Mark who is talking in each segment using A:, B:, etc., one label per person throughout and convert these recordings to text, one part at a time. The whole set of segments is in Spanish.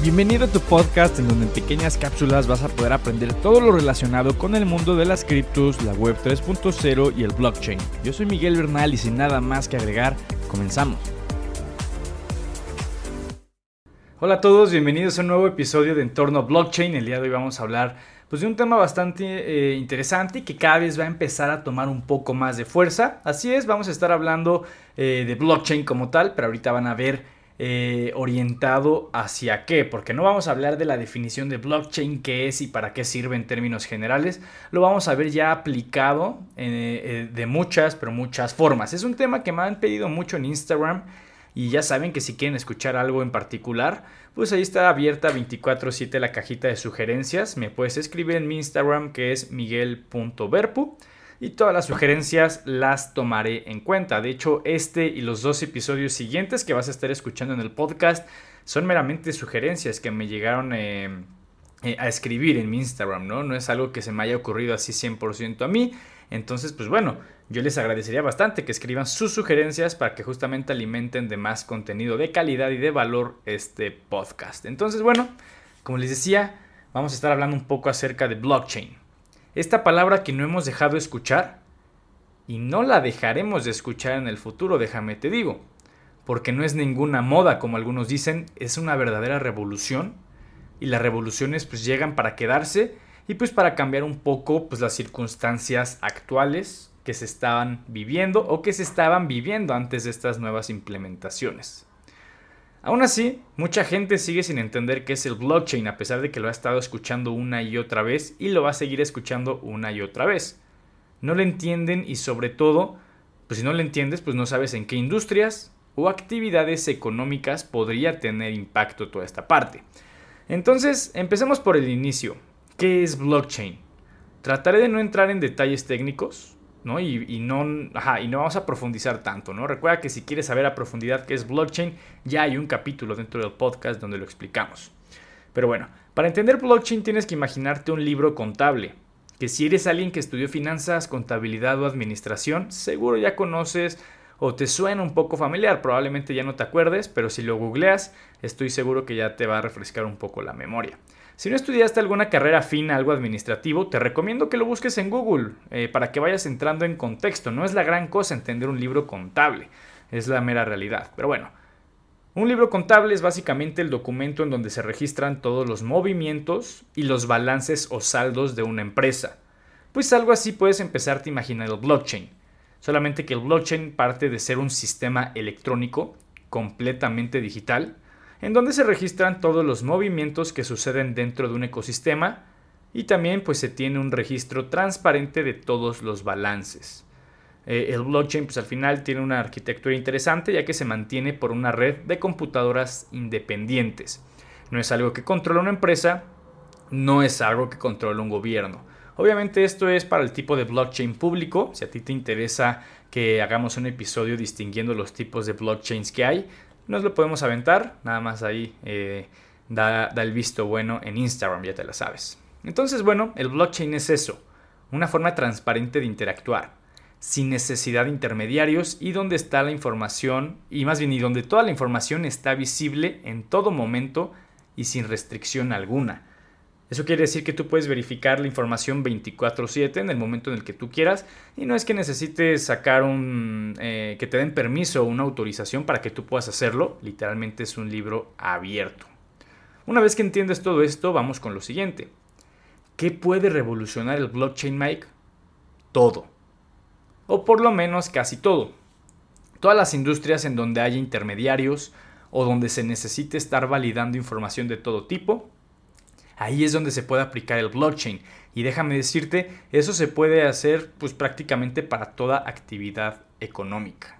A: Bienvenido a tu podcast en donde en pequeñas cápsulas vas a poder aprender todo lo relacionado con el mundo de las criptos, la web 3.0 y el blockchain. Yo soy Miguel Bernal y sin nada más que agregar, comenzamos. Hola a todos, bienvenidos a un nuevo episodio de Entorno Blockchain. El día de hoy vamos a hablar pues, de un tema bastante eh, interesante y que cada vez va a empezar a tomar un poco más de fuerza. Así es, vamos a estar hablando eh, de blockchain como tal, pero ahorita van a ver eh, orientado hacia qué, porque no vamos a hablar de la definición de blockchain, qué es y para qué sirve en términos generales, lo vamos a ver ya aplicado eh, eh, de muchas, pero muchas formas. Es un tema que me han pedido mucho en Instagram y ya saben que si quieren escuchar algo en particular, pues ahí está abierta 24/7 la cajita de sugerencias, me puedes escribir en mi Instagram que es miguel.verpu y todas las sugerencias las tomaré en cuenta. De hecho, este y los dos episodios siguientes que vas a estar escuchando en el podcast son meramente sugerencias que me llegaron eh, eh, a escribir en mi Instagram, ¿no? No es algo que se me haya ocurrido así 100% a mí. Entonces, pues bueno, yo les agradecería bastante que escriban sus sugerencias para que justamente alimenten de más contenido de calidad y de valor este podcast. Entonces, bueno, como les decía, vamos a estar hablando un poco acerca de blockchain. Esta palabra que no hemos dejado escuchar y no la dejaremos de escuchar en el futuro, déjame te digo, porque no es ninguna moda como algunos dicen, es una verdadera revolución y las revoluciones pues llegan para quedarse y pues para cambiar un poco pues las circunstancias actuales que se estaban viviendo o que se estaban viviendo antes de estas nuevas implementaciones. Aún así, mucha gente sigue sin entender qué es el blockchain a pesar de que lo ha estado escuchando una y otra vez y lo va a seguir escuchando una y otra vez. No lo entienden y sobre todo, pues si no lo entiendes, pues no sabes en qué industrias o actividades económicas podría tener impacto toda esta parte. Entonces, empecemos por el inicio. ¿Qué es blockchain? Trataré de no entrar en detalles técnicos, ¿no? Y, no, y no vamos a profundizar tanto, ¿no? Recuerda que si quieres saber a profundidad qué es blockchain, ya hay un capítulo dentro del podcast donde lo explicamos. Pero bueno, para entender blockchain tienes que imaginarte un libro contable, que si eres alguien que estudió finanzas, contabilidad o administración, seguro ya conoces o te suena un poco familiar, probablemente ya no te acuerdes, pero si lo googleas, estoy seguro que ya te va a refrescar un poco la memoria. Si no estudiaste alguna carrera fina, algo administrativo, te recomiendo que lo busques en Google eh, para que vayas entrando en contexto. No es la gran cosa entender un libro contable, es la mera realidad. Pero bueno, un libro contable es básicamente el documento en donde se registran todos los movimientos y los balances o saldos de una empresa. Pues algo así puedes empezarte a imaginar el blockchain. Solamente que el blockchain parte de ser un sistema electrónico completamente digital en donde se registran todos los movimientos que suceden dentro de un ecosistema y también pues se tiene un registro transparente de todos los balances. Eh, el blockchain pues al final tiene una arquitectura interesante ya que se mantiene por una red de computadoras independientes. No es algo que controla una empresa, no es algo que controla un gobierno. Obviamente esto es para el tipo de blockchain público. Si a ti te interesa que hagamos un episodio distinguiendo los tipos de blockchains que hay, nos lo podemos aventar, nada más ahí eh, da, el visto bueno en Instagram, ya te lo sabes. Entonces, bueno, el blockchain es eso, una forma transparente de interactuar, sin necesidad de intermediarios y donde está la información, y más bien y donde toda la información está visible en todo momento y sin restricción alguna. Eso quiere decir que tú puedes verificar la información 24/7 en el momento en el que tú quieras y no es que necesites sacar un... Eh, que te den permiso o una autorización para que tú puedas hacerlo, literalmente es un libro abierto. Una vez que entiendes todo esto, vamos con lo siguiente. ¿Qué puede revolucionar el blockchain, Mike? Todo. O por lo menos casi todo. Todas las industrias en donde haya intermediarios o donde se necesite estar validando información de todo tipo, ahí es donde se puede aplicar el blockchain. Y déjame decirte, eso se puede hacer pues prácticamente para toda actividad económica.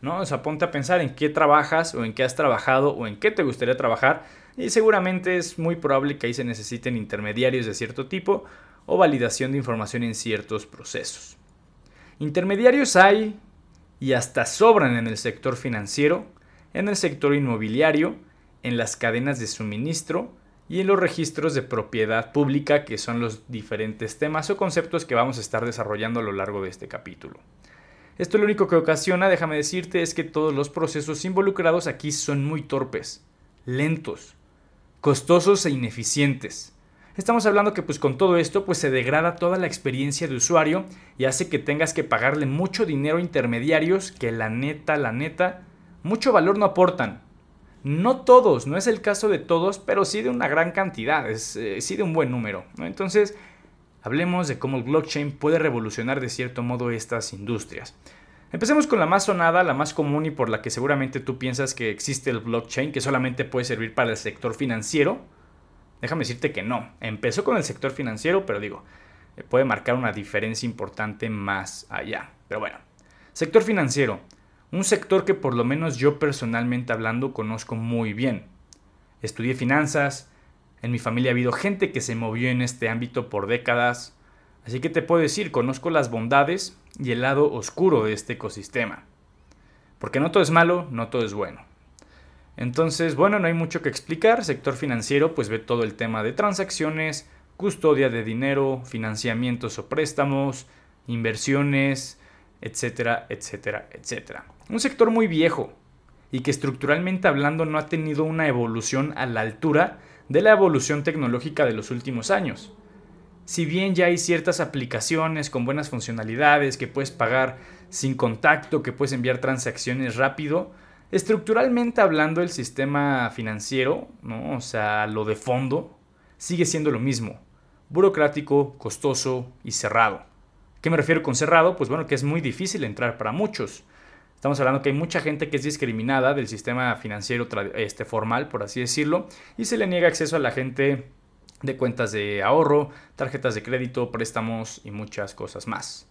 A: ¿No? O sea, ponte a pensar en qué trabajas o en qué has trabajado o en qué te gustaría trabajar y seguramente es muy probable que ahí se necesiten intermediarios de cierto tipo o validación de información en ciertos procesos. Intermediarios hay y hasta sobran en el sector financiero, en el sector inmobiliario, en las cadenas de suministro, y en los registros de propiedad pública, que son los diferentes temas o conceptos que vamos a estar desarrollando a lo largo de este capítulo. Esto lo único que ocasiona, déjame decirte, es que todos los procesos involucrados aquí son muy torpes, lentos. costosos e ineficientes. Estamos hablando que pues con todo esto pues se degrada toda la experiencia de usuario y hace que tengas que pagarle mucho dinero a intermediarios que la neta, la neta, mucho valor no aportan. No todos, no es el caso de todos, pero sí de una gran cantidad, es, eh, sí de un buen número. Entonces, hablemos de cómo el blockchain puede revolucionar de cierto modo estas industrias. Empecemos con la más sonada, la más común y por la que seguramente tú piensas que existe el blockchain, que solamente puede servir para el sector financiero. Déjame decirte que no. Empezó con el sector financiero, pero digo, eh, puede marcar una diferencia importante más allá. Pero bueno, sector financiero. Un sector que por lo menos yo personalmente hablando conozco muy bien. Estudié finanzas, en mi familia ha habido gente que se movió en este ámbito por décadas, así que te puedo decir, conozco las bondades y el lado oscuro de este ecosistema. Porque no todo es malo, no todo es bueno. Entonces, bueno, no hay mucho que explicar. Sector financiero, pues ve todo el tema de transacciones, custodia de dinero, financiamientos o préstamos, inversiones, etcétera, etcétera, etcétera. Un sector muy viejo y que estructuralmente hablando no ha tenido una evolución a la altura de la evolución tecnológica de los últimos años. Si bien ya hay ciertas aplicaciones con buenas funcionalidades que puedes pagar sin contacto, que puedes enviar transacciones rápido, estructuralmente hablando el sistema financiero, ¿no? o sea, lo de fondo, sigue siendo lo mismo, burocrático, costoso y cerrado. ¿Qué me refiero con cerrado? Pues bueno, que es muy difícil entrar para muchos. Estamos hablando que hay mucha gente que es discriminada del sistema financiero este, formal, por así decirlo, y se le niega acceso a la gente de cuentas de ahorro, tarjetas de crédito, préstamos y muchas cosas más.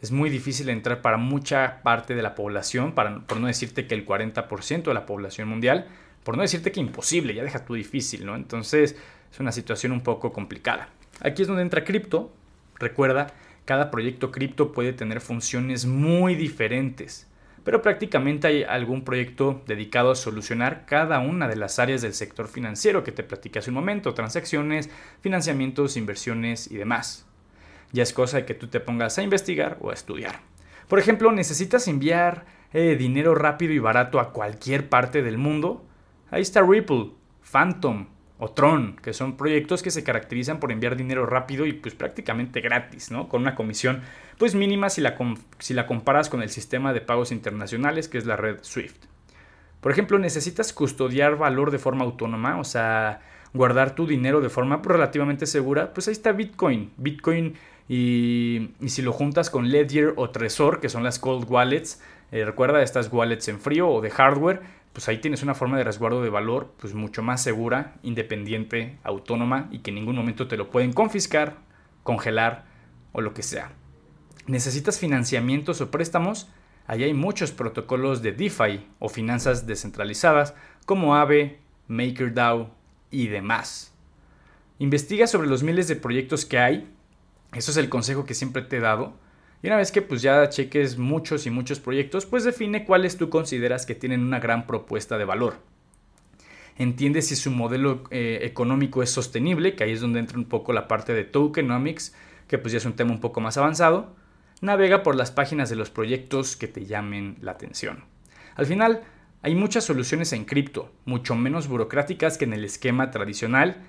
A: Es muy difícil entrar para mucha parte de la población, para, por no decirte que el 40% de la población mundial, por no decirte que imposible, ya deja tú difícil, ¿no? Entonces es una situación un poco complicada. Aquí es donde entra cripto. Recuerda cada proyecto cripto puede tener funciones muy diferentes, pero prácticamente hay algún proyecto dedicado a solucionar cada una de las áreas del sector financiero que te platicé hace un momento, transacciones, financiamientos, inversiones y demás. Ya es cosa de que tú te pongas a investigar o a estudiar. Por ejemplo, necesitas enviar eh, dinero rápido y barato a cualquier parte del mundo. Ahí está Ripple, Phantom, o Tron, que son proyectos que se caracterizan por enviar dinero rápido y pues prácticamente gratis, ¿no? Con una comisión pues mínima si la, si la comparas con el sistema de pagos internacionales que es la red SWIFT. Por ejemplo, necesitas custodiar valor de forma autónoma, o sea, guardar tu dinero de forma relativamente segura, pues ahí está Bitcoin. Bitcoin y, si lo juntas con Ledger o Trezor, que son las cold wallets, eh, recuerda estas wallets en frío o de hardware, pues ahí tienes una forma de resguardo de valor pues mucho más segura, independiente, autónoma y que en ningún momento te lo pueden confiscar, congelar o lo que sea. ¿Necesitas financiamientos o préstamos? Ahí hay muchos protocolos de DeFi o finanzas descentralizadas como Aave, MakerDAO y demás. Investiga sobre los miles de proyectos que hay. Eso es el consejo que siempre te he dado y una vez que pues ya cheques muchos y muchos proyectos, pues define cuáles tú consideras que tienen una gran propuesta de valor. Entiende si su modelo eh, económico es sostenible, que ahí es donde entra un poco la parte de tokenomics, que pues ya es un tema un poco más avanzado. Navega por las páginas de los proyectos que te llamen la atención. Al final, hay muchas soluciones en cripto, mucho menos burocráticas que en el esquema tradicional,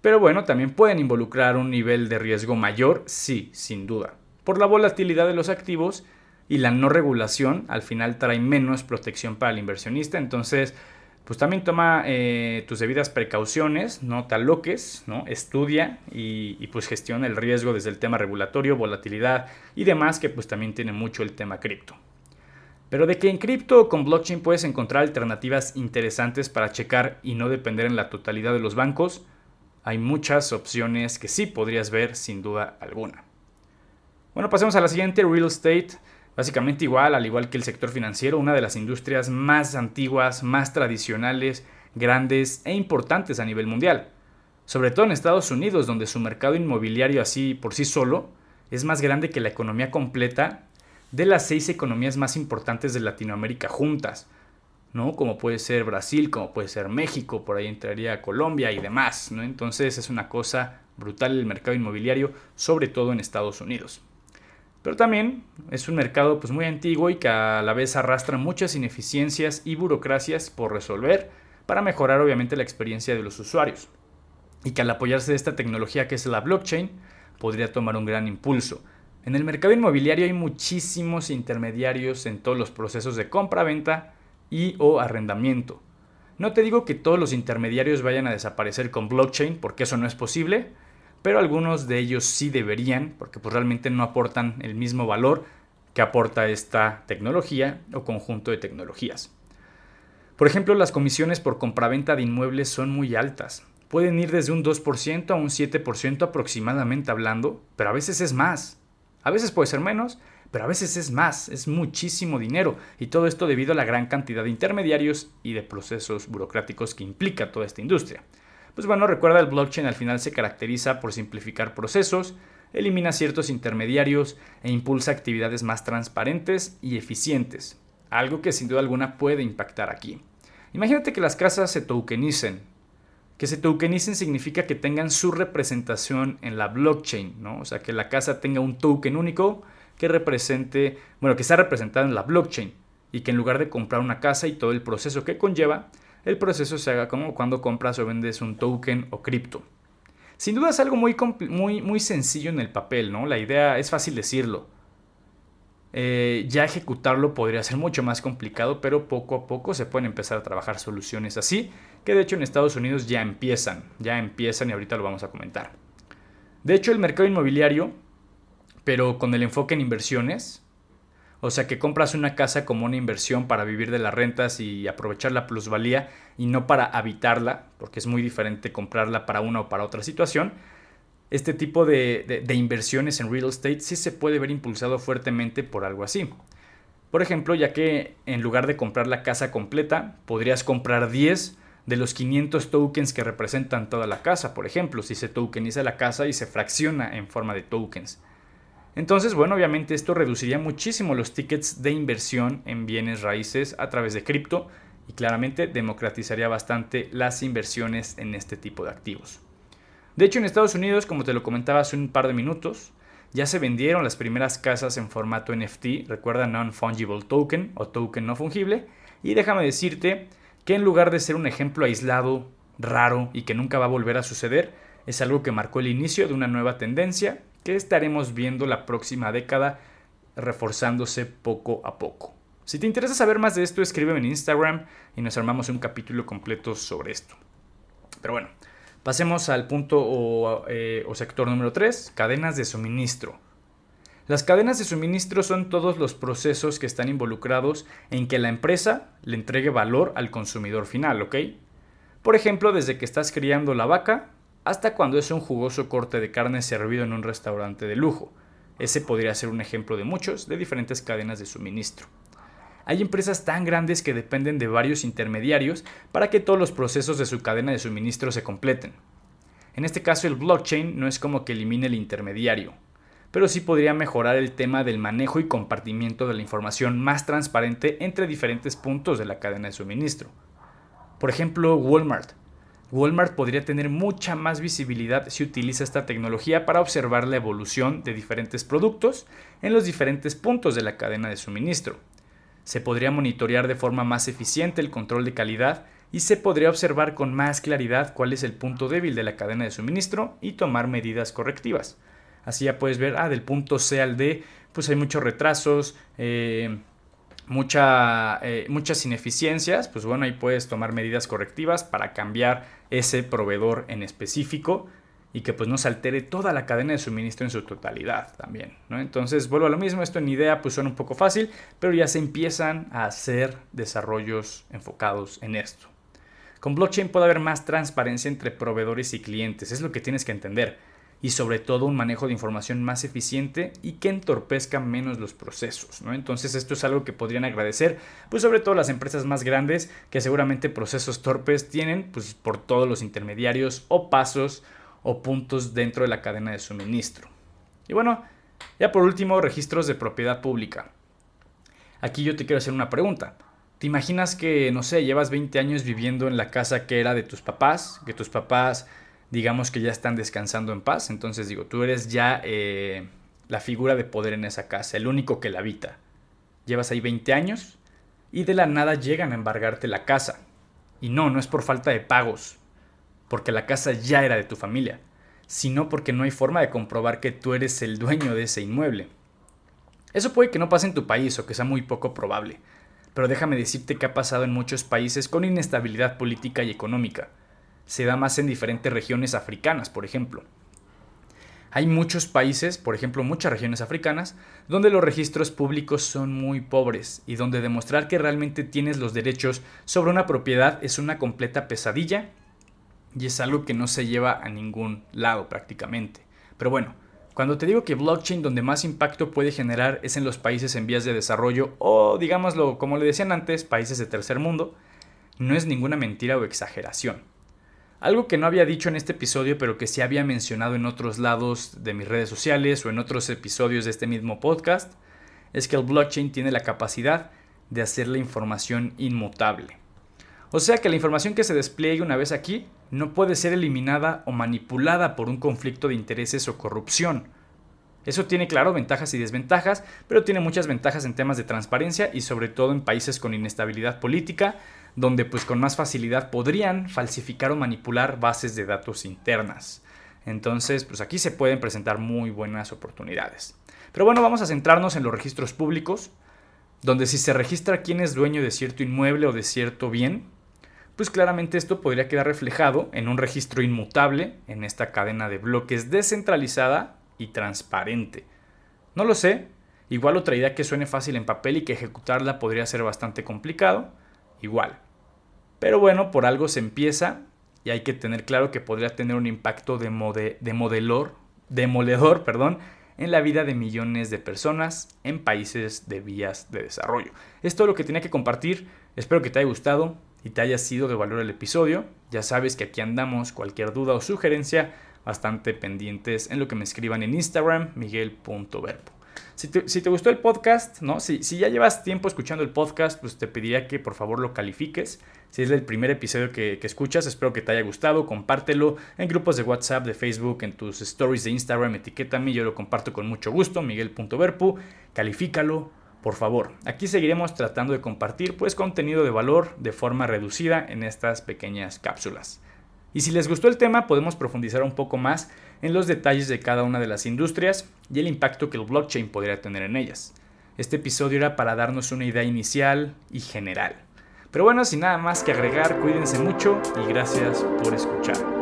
A: pero bueno, también pueden involucrar un nivel de riesgo mayor, sí, sin duda por la volatilidad de los activos y la no regulación al final trae menos protección para el inversionista. Entonces, pues también toma eh, tus debidas precauciones, no te ¿no? estudia y, y, pues gestiona el riesgo desde el tema regulatorio, volatilidad y demás, que pues también tiene mucho el tema cripto. Pero de que en cripto con blockchain puedes encontrar alternativas interesantes para checar y no depender en la totalidad de los bancos, hay muchas opciones que sí podrías ver sin duda alguna. Bueno, pasemos a la siguiente, real estate. Básicamente igual, al igual que el sector financiero, una de las industrias más antiguas, más tradicionales, grandes e importantes a nivel mundial. Sobre todo en Estados Unidos, donde su mercado inmobiliario así por sí solo es más grande que la economía completa de las seis economías más importantes de Latinoamérica juntas, ¿no? Como puede ser Brasil, como puede ser México, por ahí entraría Colombia y demás, ¿no? Entonces es una cosa brutal el mercado inmobiliario, sobre todo en Estados Unidos. Pero también es un mercado pues, muy antiguo y que a la vez arrastra muchas ineficiencias y burocracias por resolver para mejorar obviamente la experiencia de los usuarios. Y que al apoyarse de esta tecnología que es la blockchain, podría tomar un gran impulso. En el mercado inmobiliario hay muchísimos intermediarios en todos los procesos de compra, venta y o arrendamiento. No te digo que todos los intermediarios vayan a desaparecer con blockchain, porque eso no es posible, pero algunos de ellos sí deberían, porque pues realmente no aportan el mismo valor que aporta esta tecnología o conjunto de tecnologías. Por ejemplo, las comisiones por compraventa de inmuebles son muy altas. Pueden ir desde un 2% a un 7% aproximadamente hablando, pero a veces es más. A veces puede ser menos, pero a veces es más, es muchísimo dinero, y todo esto debido a la gran cantidad de intermediarios y de procesos burocráticos que implica toda esta industria. Pues bueno, recuerda, el blockchain al final se caracteriza por simplificar procesos, elimina ciertos intermediarios e impulsa actividades más transparentes y eficientes, algo que sin duda alguna puede impactar aquí. Imagínate que las casas se tokenicen. Que se tokenicen significa que tengan su representación en la blockchain, ¿no? O sea, que la casa tenga un token único que represente, bueno, que está representado en la blockchain y que en lugar de comprar una casa y todo el proceso que conlleva, el proceso se haga como cuando compras o vendes un token o cripto. Sin duda es algo muy, muy, muy sencillo en el papel, ¿no? La idea es fácil decirlo. Eh, ya ejecutarlo podría ser mucho más complicado, pero poco a poco se pueden empezar a trabajar soluciones así, que de hecho en Estados Unidos ya empiezan, ya empiezan y ahorita lo vamos a comentar. De hecho el mercado inmobiliario, pero con el enfoque en inversiones, o sea que compras una casa como una inversión para vivir de las rentas y aprovechar la plusvalía y no para habitarla, porque es muy diferente comprarla para una o para otra situación. Este tipo de, inversiones en real estate sí se puede ver impulsado fuertemente por algo así. Por ejemplo, ya que en lugar de comprar la casa completa, podrías comprar 10 de los 500 tokens que representan toda la casa, por ejemplo, si se tokeniza la casa y se fracciona en forma de tokens. Entonces, bueno, obviamente esto reduciría muchísimo los tickets de inversión en bienes raíces a través de cripto y claramente democratizaría bastante las inversiones en este tipo de activos. De hecho, en Estados Unidos, como te lo comentaba hace un par de minutos, ya se vendieron las primeras casas en formato NFT, recuerda Non-Fungible Token o token no fungible, y déjame decirte que en lugar de ser un ejemplo aislado, raro y que nunca va a volver a suceder, es algo que marcó el inicio de una nueva tendencia que estaremos viendo la próxima década reforzándose poco a poco. Si te interesa saber más de esto, escríbeme en Instagram y nos armamos un capítulo completo sobre esto. Pero bueno, pasemos al punto o, eh, sector número 3, cadenas de suministro. Las cadenas de suministro son todos los procesos que están involucrados en que la empresa le entregue valor al consumidor final, ¿ok? Por ejemplo, desde que estás criando la vaca hasta cuando es un jugoso corte de carne servido en un restaurante de lujo. Ese podría ser un ejemplo de muchos de diferentes cadenas de suministro. Hay empresas tan grandes que dependen de varios intermediarios para que todos los procesos de su cadena de suministro se completen. En este caso el blockchain no es como que elimine el intermediario, pero sí podría mejorar el tema del manejo y compartimiento de la información más transparente entre diferentes puntos de la cadena de suministro. Por ejemplo, Walmart Walmart podría tener mucha más visibilidad si utiliza esta tecnología para observar la evolución de diferentes productos en los diferentes puntos de la cadena de suministro. Se podría monitorear de forma más eficiente el control de calidad y se podría observar con más claridad cuál es el punto débil de la cadena de suministro y tomar medidas correctivas. Así ya puedes ver, ah, del punto C al D, pues hay muchos retrasos, eh, eh, muchas ineficiencias, pues bueno, ahí puedes tomar medidas correctivas para cambiar ese proveedor en específico y que pues no se altere toda la cadena de suministro en su totalidad también, ¿no? Entonces, vuelvo a lo mismo, esto en idea pues suena un poco fácil, pero ya se empiezan a hacer desarrollos enfocados en esto. Con blockchain puede haber más transparencia entre proveedores y clientes, es lo que tienes que entender y sobre todo un manejo de información más eficiente y que entorpezca menos los procesos. ¿no? Entonces esto es algo que podrían agradecer, pues sobre todo las empresas más grandes que seguramente procesos torpes tienen pues, por todos los intermediarios o pasos o puntos dentro de la cadena de suministro. Y bueno, ya por último, registros de propiedad pública. Aquí yo te quiero hacer una pregunta. ¿Te imaginas que, no sé, llevas 20 años viviendo en la casa que era de tus papás, que tus papás digamos que ya están descansando en paz. Entonces digo, tú eres ya eh, la figura de poder en esa casa, el único que la habita. Llevas ahí 20 años y de la nada llegan a embargarte la casa. Y no, no es por falta de pagos, porque la casa ya era de tu familia, sino porque no hay forma de comprobar que tú eres el dueño de ese inmueble. Eso puede que no pase en tu país o que sea muy poco probable, pero déjame decirte que ha pasado en muchos países con inestabilidad política y económica. Se da más en diferentes regiones africanas, por ejemplo. Hay muchos países, por ejemplo muchas regiones africanas, donde los registros públicos son muy pobres y donde demostrar que realmente tienes los derechos sobre una propiedad es una completa pesadilla y es algo que no se lleva a ningún lado prácticamente. Pero bueno, cuando te digo que blockchain donde más impacto puede generar es en los países en vías de desarrollo o digámoslo como le decían antes, países de tercer mundo, no es ninguna mentira o exageración. Algo que no había dicho en este episodio, pero que sí había mencionado en otros lados de mis redes sociales o en otros episodios de este mismo podcast, es que el blockchain tiene la capacidad de hacer la información inmutable. O sea que la información que se despliegue una vez aquí no puede ser eliminada o manipulada por un conflicto de intereses o corrupción. Eso tiene, claro, ventajas y desventajas, pero tiene muchas ventajas en temas de transparencia y sobre todo en países con inestabilidad política, donde pues con más facilidad podrían falsificar o manipular bases de datos internas. Entonces, pues aquí se pueden presentar muy buenas oportunidades. Pero bueno, vamos a centrarnos en los registros públicos, donde si se registra quién es dueño de cierto inmueble o de cierto bien, pues claramente esto podría quedar reflejado en un registro inmutable en esta cadena de bloques descentralizada y transparente. No lo sé, igual otra idea que suene fácil en papel y que ejecutarla podría ser bastante complicado, igual. Pero bueno, por algo se empieza y hay que tener claro que podría tener un impacto de, de modelor, demoledor perdón, en la vida de millones de personas en países de vías de desarrollo. Es todo lo que tenía que compartir. Espero que te haya gustado y te haya sido de valor el episodio. Ya sabes que aquí andamos. Cualquier duda o sugerencia, bastante pendientes en lo que me escriban en Instagram, miguel.verpo. Si te, gustó el podcast, ¿no? Si, si, ya llevas tiempo escuchando el podcast, pues te pediría que por favor lo califiques. Si es el primer episodio que, escuchas, espero que te haya gustado. Compártelo en grupos de WhatsApp, de Facebook, en tus stories de Instagram, etiquétame, yo lo comparto con mucho gusto, miguel.verpu. Califícalo, por favor. Aquí seguiremos tratando de compartir pues contenido de valor de forma reducida en estas pequeñas cápsulas. Y si les gustó el tema, podemos profundizar un poco más en los detalles de cada una de las industrias y el impacto que el blockchain podría tener en ellas. Este episodio era para darnos una idea inicial y general. Pero bueno, sin nada más que agregar, cuídense mucho y gracias por escuchar.